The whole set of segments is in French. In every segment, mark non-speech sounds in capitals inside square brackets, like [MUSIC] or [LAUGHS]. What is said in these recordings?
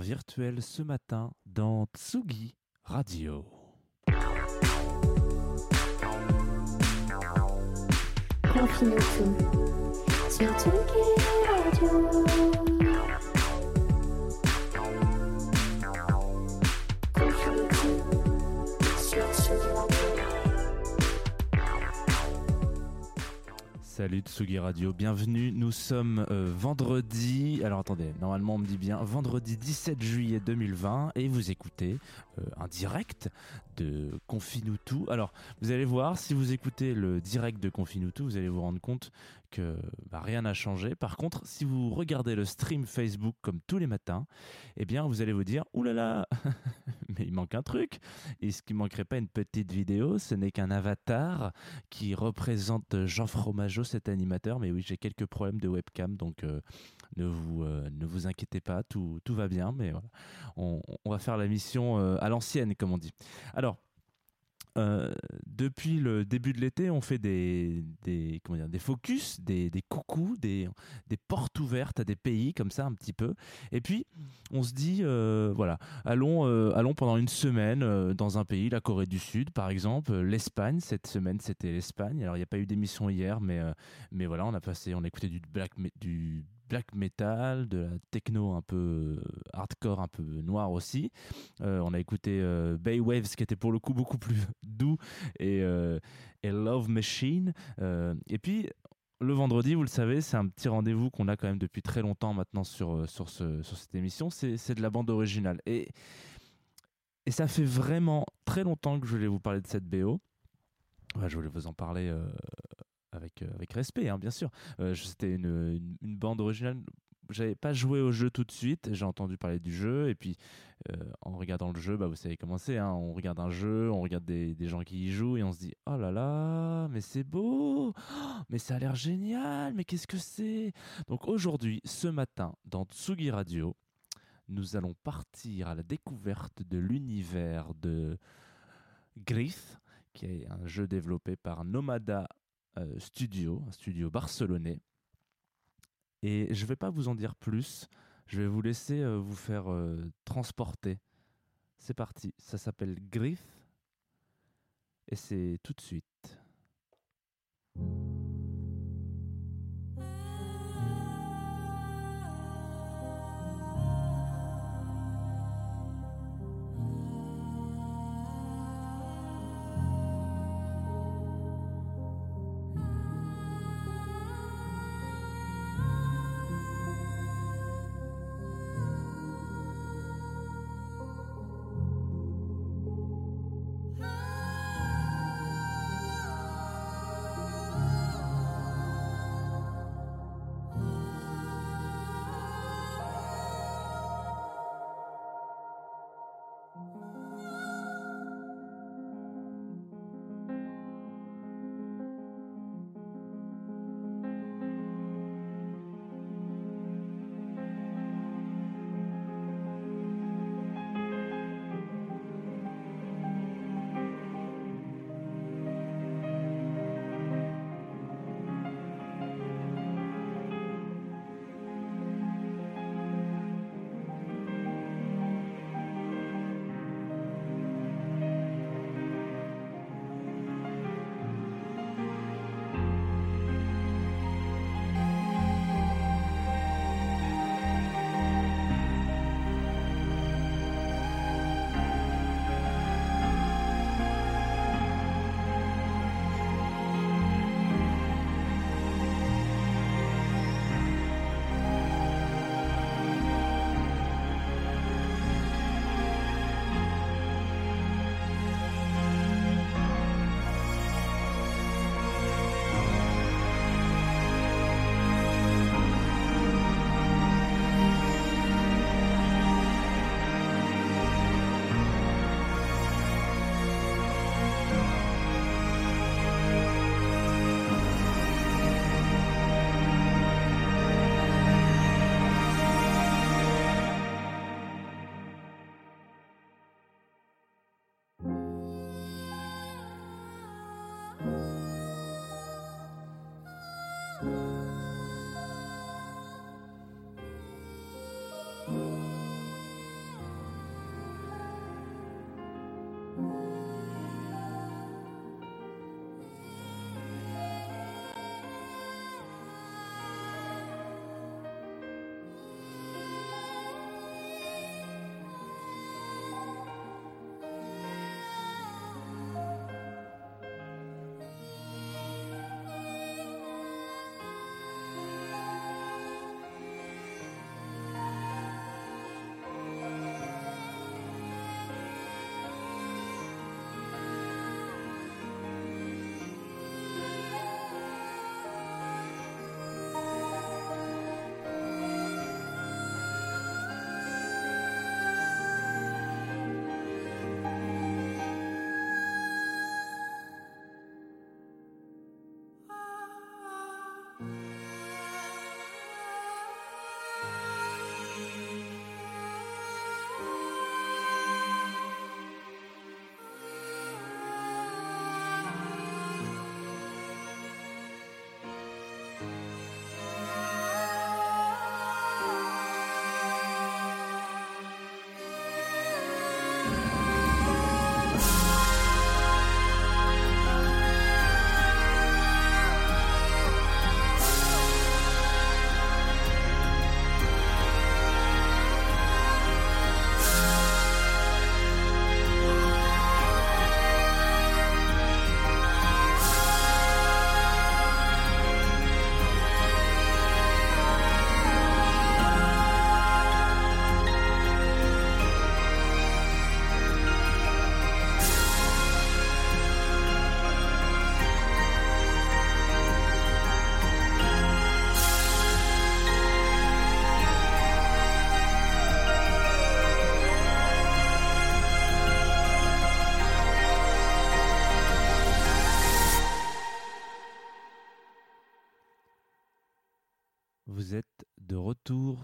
Univers virtuel ce matin dans Tsugi Radio. Salut Tsugi Radio, bienvenue. Nous sommes euh, vendredi. Alors attendez, normalement on me dit bien vendredi 17 juillet 2020 et vous écoutez euh, un direct de Confinutu. Alors vous allez voir, si vous écoutez le direct de Confinutu, vous allez vous rendre compte que bah, rien n'a changé. Par contre, si vous regardez le stream Facebook comme tous les matins, eh bien vous allez vous dire oulala, [LAUGHS] mais il manque un truc. Est-ce qu'il manquerait pas une petite vidéo? Ce n'est qu'un avatar qui représente Jean Fromageau, cet animateur. Mais oui, j'ai quelques problèmes de webcam, donc euh, ne, vous, euh, ne vous inquiétez pas, tout, tout va bien. Mais voilà, on, on va faire la mission euh, à l'ancienne, comme on dit. Alors, euh, depuis le début de l'été, on fait des, des, comment dire, des focus, des, des coucous, des, des portes ouvertes à des pays comme ça un petit peu. Et puis, on se dit, euh, voilà, allons, euh, allons pendant une semaine dans un pays, la Corée du Sud par exemple, l'Espagne. Cette semaine, c'était l'Espagne. Alors, il n'y a pas eu d'émission hier, mais, mais voilà, on a passé, on a écouté du black, du black metal, de la techno un peu euh, hardcore, un peu noir aussi. Euh, on a écouté euh, Bay Waves qui était pour le coup beaucoup plus [LAUGHS] doux et, euh, et Love Machine. Et puis le vendredi, vous le savez, c'est un petit rendez-vous qu'on a quand même depuis très longtemps maintenant sur, sur, ce, sur cette émission. C'est de la bande originale. Et, et ça fait vraiment très longtemps que je voulais vous parler de cette BO. Je voulais vous en parler avec, euh, avec respect, hein, bien sûr. Euh, C'était une, une, bande originale. J'avais pas joué au jeu tout de suite. J'ai entendu parler du jeu et puis euh, en regardant le jeu, bah, vous savez comment c'est. Hein, on regarde un jeu, on regarde des, des gens qui y jouent et on se dit oh là là, mais c'est beau, Oh, mais ça a l'air génial, mais qu'est-ce que c'est? Donc aujourd'hui, ce matin, dans Tsugi Radio, nous allons partir à la découverte de l'univers de Grith, qui est un jeu développé par Nomada Studio, un studio barcelonais. Et je ne vais pas vous en dire plus, je vais vous laisser euh, vous faire euh, transporter. C'est parti, ça s'appelle Grith et c'est tout de suite. Bye.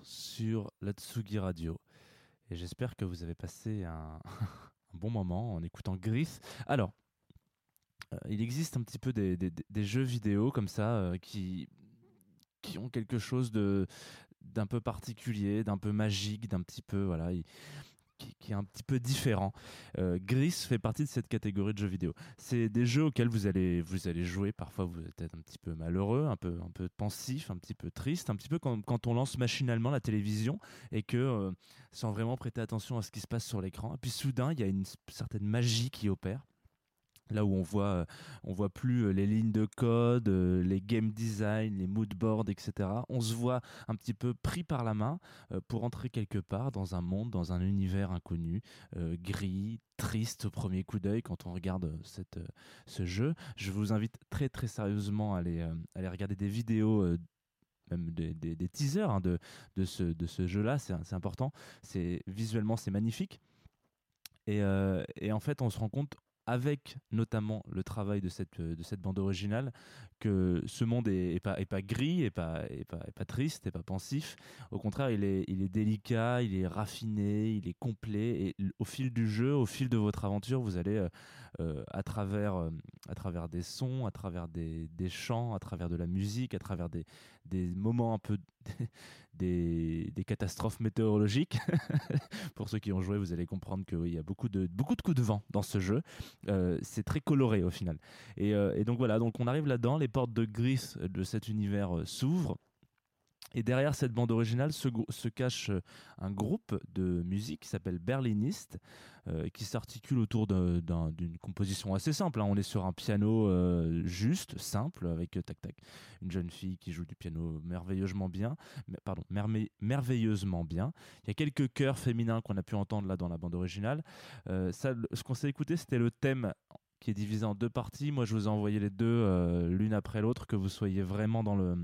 Sur la Tsugi Radio. Et j'espère que vous avez passé [LAUGHS] un, bon moment en écoutant Gris. Alors, euh, il existe un petit peu des, des- des jeux vidéo comme ça euh, qui, qui ont quelque chose de d'un peu particulier, d'un peu magique, d'un petit peu voilà, il- qui, est un petit peu différent. Euh, Gris fait partie de cette catégorie de jeux vidéo. C'est des jeux auxquels vous allez vous allez jouer. Parfois, vous êtes un petit peu malheureux, un peu un peu pensif, un petit peu triste, un petit peu quand, quand on lance machinalement la télévision et que euh, sans vraiment prêter attention à ce qui se passe sur l'écran. Et puis soudain, il y a une certaine magie qui opère. Là où on voit, euh, on voit plus euh, les lignes de code, euh, les game design, les mood boards, etc. On se voit un petit peu pris par la main pour entrer quelque part dans un monde, dans un univers inconnu, gris, triste au premier coup d'œil quand on regarde cette, ce jeu. Je vous invite très très sérieusement à aller, à aller regarder des vidéos. même des, des- teasers hein, de, de ce, de ce jeu-là, c'est important. Visuellement c'est magnifique. Et, et en fait, on se rend compte avec notamment le travail de cette, de cette bande originale, que ce monde est, pas, est pas gris, est pas, est pas, triste, est pas pensif. Au contraire, il est, il est délicat, il est raffiné, il est complet. Et au fil du jeu, au fil de votre aventure, vous allez, euh, euh, à, travers, euh, à travers des sons, à travers des, des chants, à travers de la musique, à travers des, des moments un peu [LAUGHS] des, des catastrophes météorologiques. [LAUGHS] Pour ceux qui ont joué, vous allez comprendre qu'il y a beaucoup de, beaucoup de coups de vent dans ce jeu. Euh, c'est très coloré au final. Et, euh, et donc voilà, donc on arrive là-dedans, les portes de gris de cet univers euh, s'ouvrent. Et derrière cette bande originale se, cache euh, un groupe de musique qui s'appelle Berliniste, euh, qui s'articule autour d'une composition assez simple. hein. On est sur un piano euh, juste, simple, avec tac tac, une jeune fille qui joue du piano merveilleusement bien, pardon, merveilleusement bien. Il y a quelques chœurs féminins qu'on a pu entendre là dans la bande originale. Ça, ce qu'on s'est écouté, c'était le thème qui est divisé en deux parties. Moi, je vous ai envoyé les deux l'une après l'autre, que vous soyez vraiment dans le.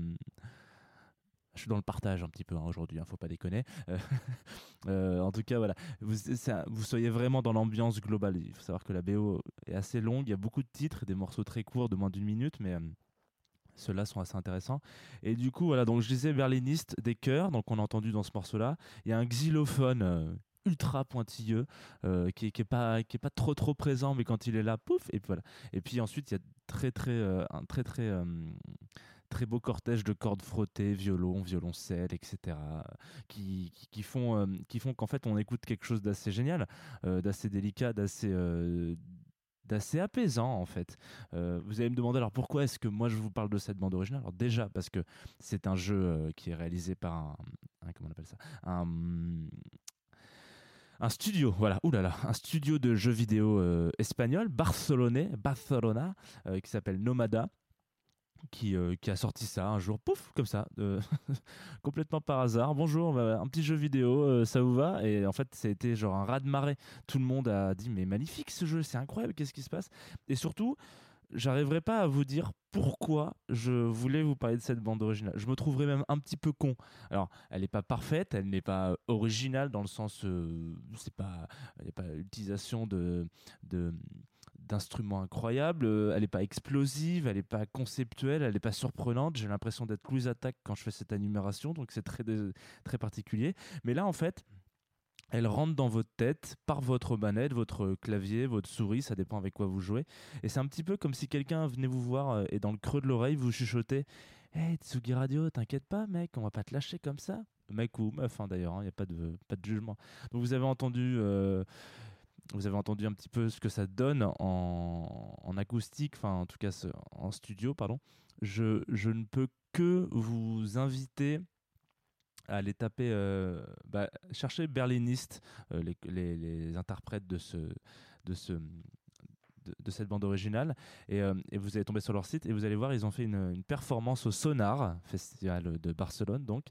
Je suis dans le partage un petit peu hein, aujourd'hui, hein, faut pas déconner. Euh, [LAUGHS] euh, en tout cas, voilà, vous, soyez vraiment dans l'ambiance globale. Il faut savoir que la BO est assez longue, il y a beaucoup de titres, des morceaux très courts de moins d'une minute, mais euh, ceux-là sont assez intéressants. Et du coup, voilà, donc je disais berliniste, des chœurs, donc on a entendu dans ce morceau-là. Il y a un xylophone ultra pointilleux qui, qui est pas qui est pas trop trop présent, mais quand il est là, pouf, et puis voilà. Et puis ensuite, il y a très très un très très très beau cortège de cordes frottées, violon, violoncelle, etc. qui, qui, font euh, qui font qu'en fait on écoute quelque chose d'assez génial, euh, d'assez délicat, d'assez euh, d'assez apaisant en fait. Vous allez me demander alors pourquoi est-ce que moi je vous parle de cette bande originale? Alors déjà parce que c'est un jeu qui est réalisé par un, comment on appelle ça? Un un studio, voilà, oulala, un studio de jeux vidéo espagnol, barcelonais, Barcelona, qui s'appelle Nomada, qui, euh, qui a sorti ça un jour, pouf, comme ça, euh, [LAUGHS] complètement par hasard. Bonjour, un petit jeu vidéo, euh, ça vous va? Et en fait, c'était genre un raz de marée. Tout le monde a dit, mais magnifique ce jeu, c'est incroyable, qu'est-ce qui se passe? Et surtout, j'arriverai pas à vous dire pourquoi je voulais vous parler de cette bande originale. Je me trouverais même un petit peu con. Alors, elle n'est pas parfaite, elle n'est pas originale dans le sens, euh, c'est a pas l'utilisation de, de d'instruments incroyables, euh, elle n'est pas explosive, elle n'est pas conceptuelle, elle n'est pas surprenante. J'ai l'impression d'être Louise Attack quand je fais cette énumération, donc c'est très très particulier. Mais là, en fait, elle rentre dans votre tête par votre manette, votre clavier, votre souris, ça dépend avec quoi vous jouez. Et c'est un petit peu comme si quelqu'un venait vous voir euh, et dans le creux de l'oreille vous chuchotez Hey Tsugi Radio, t'inquiète pas mec, on va pas te lâcher comme ça. Mec ou meuf hein, d'ailleurs, il n'y a pas de, pas de jugement. Donc vous avez entendu. euh, vous avez entendu un petit peu ce que ça donne en, en acoustique, enfin en tout cas en studio, pardon. Je, je ne peux que vous inviter à aller taper, euh, bah, chercher berliniste, euh, les, les- interprètes de ce, de ce, de, cette bande originale, et, euh, et vous allez tomber sur leur site et vous allez voir, ils ont fait une, une performance au Sonar, festival de Barcelone, donc.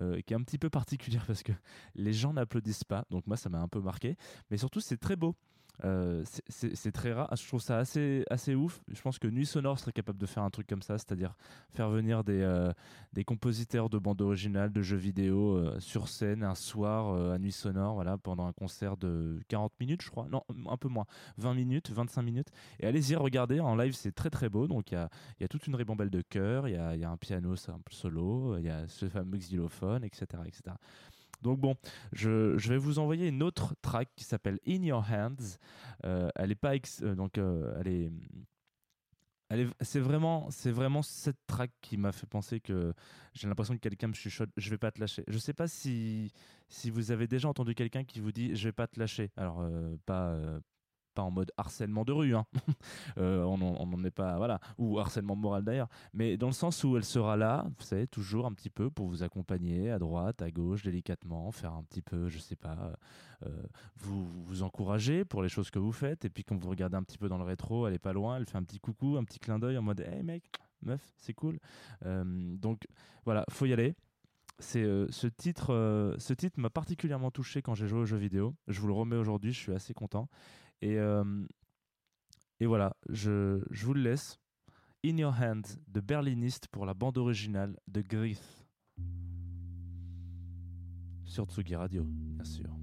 Euh, qui est un petit peu particulière parce que les gens n'applaudissent pas, donc moi ça m'a un peu marqué, mais surtout c'est très beau. Euh, c'est- très rare. Je trouve ça assez, assez ouf. Je pense que Nuit Sonore serait capable de faire un truc comme ça, c'est-à-dire faire venir des, euh, des compositeurs de bandes originales, de jeux vidéo euh, sur scène un soir à Nuit Sonore, voilà, pendant un concert de 40 minutes, je crois. Non, un peu moins. 20 minutes, 25 minutes. Et allez-y regarder en live, c'est très très beau. Donc il y a, y a toute une ribambelle de chœurs, il y a, y a un piano simple solo, il y a ce fameux xylophone, etc. etc. Donc bon, je, vais vous envoyer une autre track qui s'appelle In Your Hands. Euh, elle est pas ex- euh, donc euh, elle est elle est- c'est vraiment cette track qui m'a fait penser que j'ai l'impression que quelqu'un me chuchote je vais pas te lâcher. Je sais pas si si vous avez déjà entendu quelqu'un qui vous dit je vais pas te lâcher. Alors pas pas en mode harcèlement de rue, hein. [LAUGHS] Euh, on n'en est pas, voilà, ou harcèlement moral d'ailleurs, mais dans le sens où elle sera là, vous savez, toujours un petit peu pour vous accompagner à droite, à gauche, délicatement, faire un petit peu, je sais pas, euh, vous vous encourager pour les choses que vous faites, et puis quand vous regardez un petit peu dans le rétro, elle est pas loin, elle fait un petit coucou, un petit clin d'œil en mode, hey mec, meuf, c'est cool. Euh, donc voilà, faut y aller. C'est ce titre, ce titre m'a particulièrement touché quand j'ai joué aux jeux vidéo. Je vous le remets aujourd'hui, je suis assez content. Et, euh, et voilà, je, je vous le laisse. In Your Hand de Berliniste pour la bande originale de Griff. Sur Tsugi Radio, bien sûr.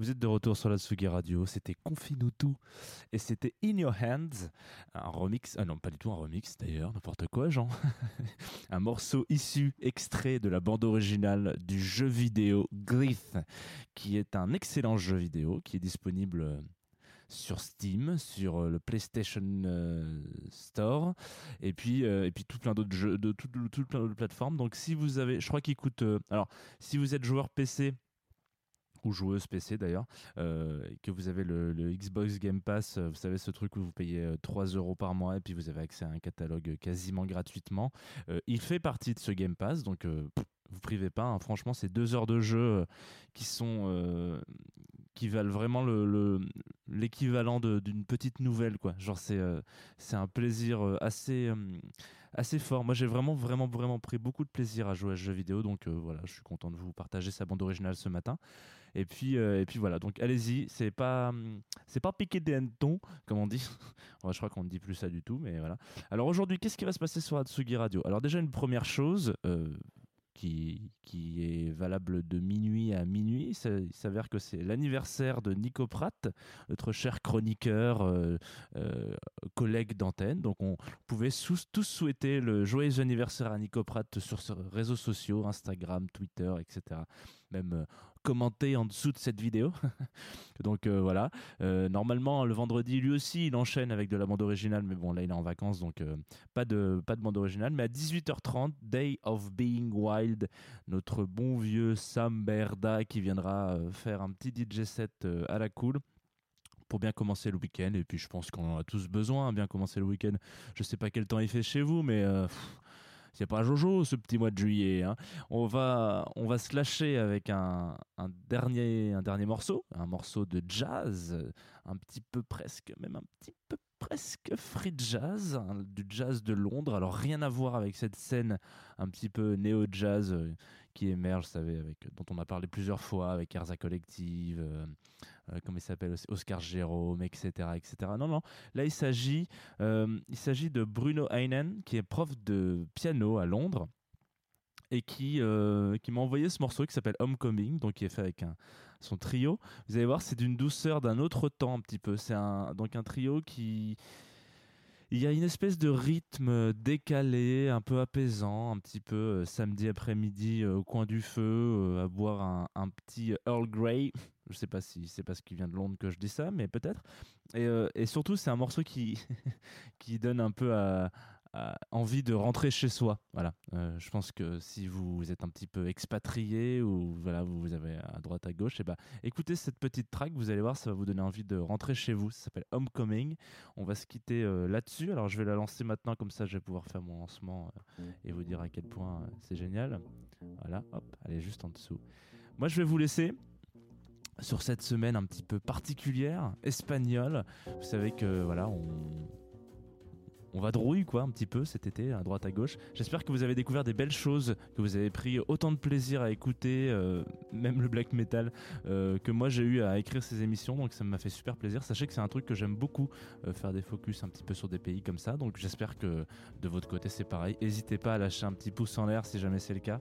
Vous êtes de retour sur la Tsugi Radio, c'était Confine-nous tout. Et c'était In Your Hands, un remix, ah non pas du tout un remix d'ailleurs, n'importe quoi Jean, [LAUGHS] un morceau issu, extrait de la bande originale du jeu vidéo Glyph, qui est un excellent jeu vidéo qui est disponible euh, sur Steam, sur euh, le PlayStation euh, Store, et puis euh, et puis tout plein d'autres jeux, de tout, tout plein d'autres plateformes. Donc si vous avez, je crois qu'il coûte, alors si vous êtes joueur PC ou joueuse PC d'ailleurs, euh, que vous avez le, Xbox Game Pass, euh, vous savez ce truc où vous payez euh, 3 euros par mois et puis vous avez accès à un catalogue quasiment gratuitement. Euh, il fait partie de ce Game Pass, donc euh, vous privez pas. hein. Franchement, c'est deux heures de jeu euh, qui sont euh, qui valent vraiment le le- l'équivalent d'une petite nouvelle quoi. Genre c'est euh, c'est un plaisir euh, assez euh, assez fort. Moi, j'ai vraiment vraiment vraiment pris beaucoup de plaisir à jouer à ce jeu vidéo, donc euh, voilà, je suis content de vous partager sa bande originale ce matin. Et puis, euh, et puis voilà, donc allez-y, c'est pas, hum, c'est pas piquer des hannetons, comme on dit. [LAUGHS] Je crois qu'on ne dit plus ça du tout, mais voilà. Alors aujourd'hui, qu'est-ce qui va se passer sur Atsugi Radio? Alors déjà, une première chose euh, qui, qui est valable de minuit à minuit, il s'avère que c'est l'anniversaire de Nico Pratt, notre cher chroniqueur, euh, collègue d'antenne. Donc on pouvait tous souhaiter le joyeux anniversaire à Nico Pratt sur ses réseaux sociaux, Instagram, Twitter, etc. Même commenter en dessous de cette vidéo. [LAUGHS] Donc euh, voilà. Euh, normalement, le vendredi, lui aussi, il enchaîne avec de la bande originale, mais bon, là, il est en vacances, donc euh, pas, de, pas de bande originale. Mais à 18h30, Day of Being Wild, notre bon vieux Sam Berda qui viendra faire un petit DJ set à la cool pour bien commencer le week-end. Et puis, je pense qu'on en a tous besoin, hein, bien commencer le week-end. Je sais pas quel temps il fait chez vous, mais c'est pas Jojo ce petit mois de juillet. hein. On va, on va se lâcher avec un, un dernier, un dernier morceau, un morceau de jazz, un petit peu presque, même un petit peu presque free jazz, hein, du jazz de Londres. Alors rien à voir avec cette scène un petit peu néo-jazz euh, qui émerge, vous savez, avec, dont on a parlé plusieurs fois, avec Erza Collective, euh, comment il s'appelle, Oscar Jérôme, etc., etc. Non, non, là il s'agit, euh, il s'agit de Bruno Heinen, qui est prof de piano à Londres et qui, euh, qui m'a envoyé ce morceau qui s'appelle Homecoming, donc qui est fait avec un, son trio. Vous allez voir, c'est d'une douceur d'un autre temps un petit peu. C'est donc un trio qui... Il y a une espèce de rythme décalé, un peu apaisant, un petit peu euh, samedi après-midi euh, au coin du feu, euh, à boire un, petit Earl Grey. Je sais pas si c'est parce qu'il vient de Londres que je dis ça, mais peut-être. Et, euh, surtout, c'est un morceau qui, [LAUGHS] donne un peu à envie de rentrer chez soi. Voilà. Euh, je pense que si vous êtes un petit peu expatrié ou voilà, vous avez à droite à gauche, et ben écoutez cette petite track, vous allez voir, ça va vous donner envie de rentrer chez vous. Ça s'appelle Homecoming. On va se quitter euh, là-dessus. Alors je vais la lancer maintenant, comme ça je vais pouvoir faire mon lancement euh, et vous dire à quel point c'est génial. Voilà, hop, elle est juste en dessous. Moi je vais vous laisser sur cette semaine un petit peu particulière, espagnole. Vous savez que voilà, on, on va drouille quoi un petit peu cet été à droite à gauche. J'espère que vous avez découvert des belles choses, que vous avez pris autant de plaisir à écouter, euh, même le black metal, euh, que moi j'ai eu à écrire ces émissions. Donc ça m'a fait super plaisir. Sachez que c'est un truc que j'aime beaucoup, euh, faire des focus un petit peu sur des pays comme ça. Donc j'espère que de votre côté c'est pareil. N'hésitez pas à lâcher un petit pouce en l'air si jamais c'est le cas.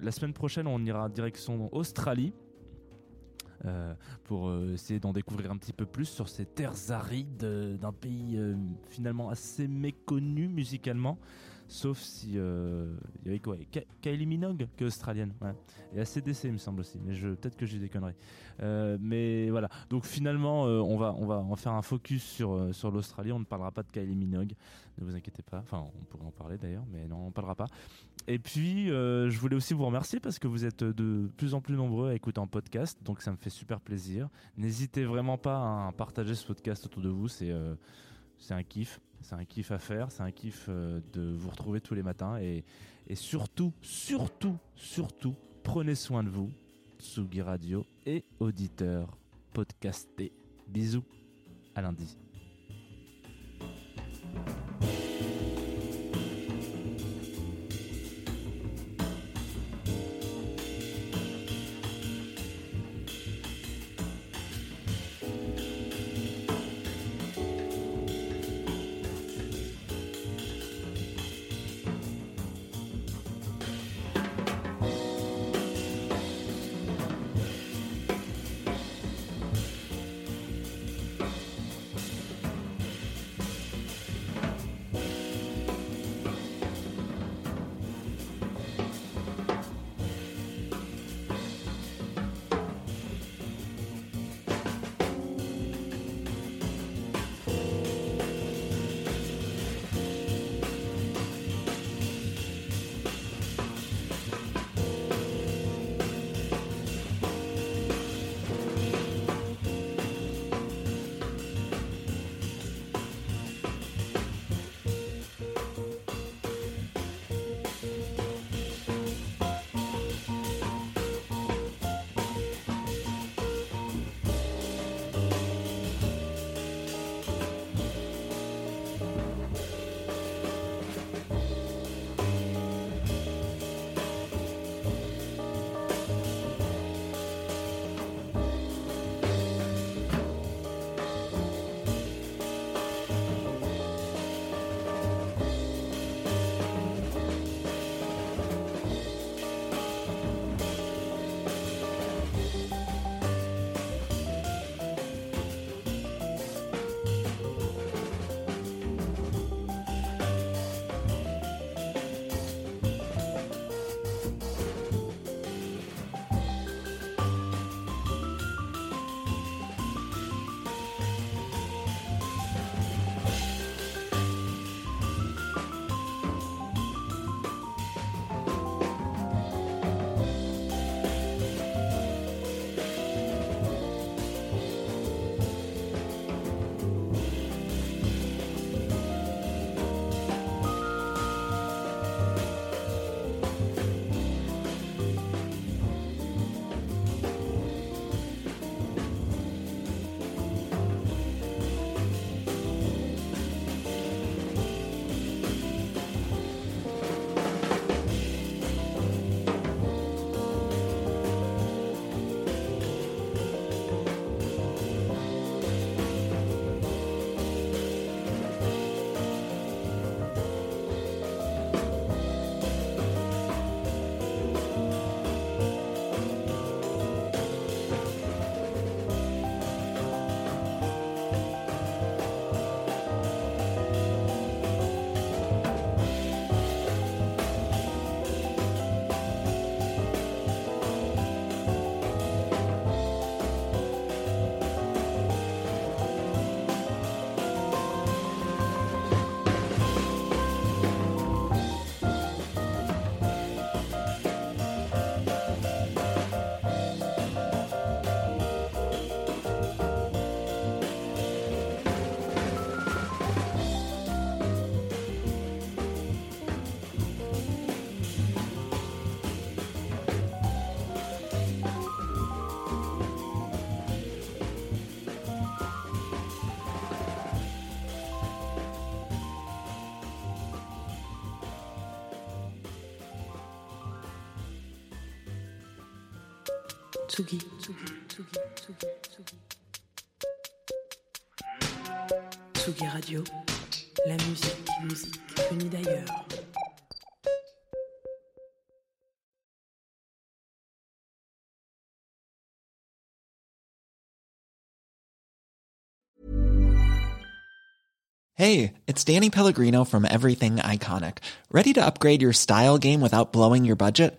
La semaine prochaine on ira direction Australie. Euh, pour euh, essayer d'en découvrir un petit peu plus sur ces terres arides euh, d'un pays finalement assez méconnu musicalement, sauf si euh, il y avait quoi Kylie Minogue qui est australienne, et ACDC il me semble aussi, mais peut-être que j'ai des conneries. Euh, mais voilà, donc finalement euh, on va on va en faire un focus sur euh, sur l'Australie, on ne parlera pas de Kylie Minogue, ne vous inquiétez pas, enfin on pourrait en parler d'ailleurs, mais non on ne parlera pas. Et puis, je voulais aussi vous remercier parce que vous êtes de plus en plus nombreux à écouter en podcast, donc ça me fait super plaisir. N'hésitez vraiment pas à partager ce podcast autour de vous, c'est c'est un kiff, c'est un kiff à faire, c'est un kiff euh, de vous retrouver tous les matins et, et surtout, surtout, surtout, prenez soin de vous, Tsugi Radio et auditeurs podcastés. Bisous, à lundi. Tsugi, Tsugi, Tsugi, Tsugi, Tsugi. Tsugi Radio, la musique, musique venue d'ailleurs. Hey, it's Danny Pellegrino from Everything Iconic. Ready to upgrade your style game without blowing your budget?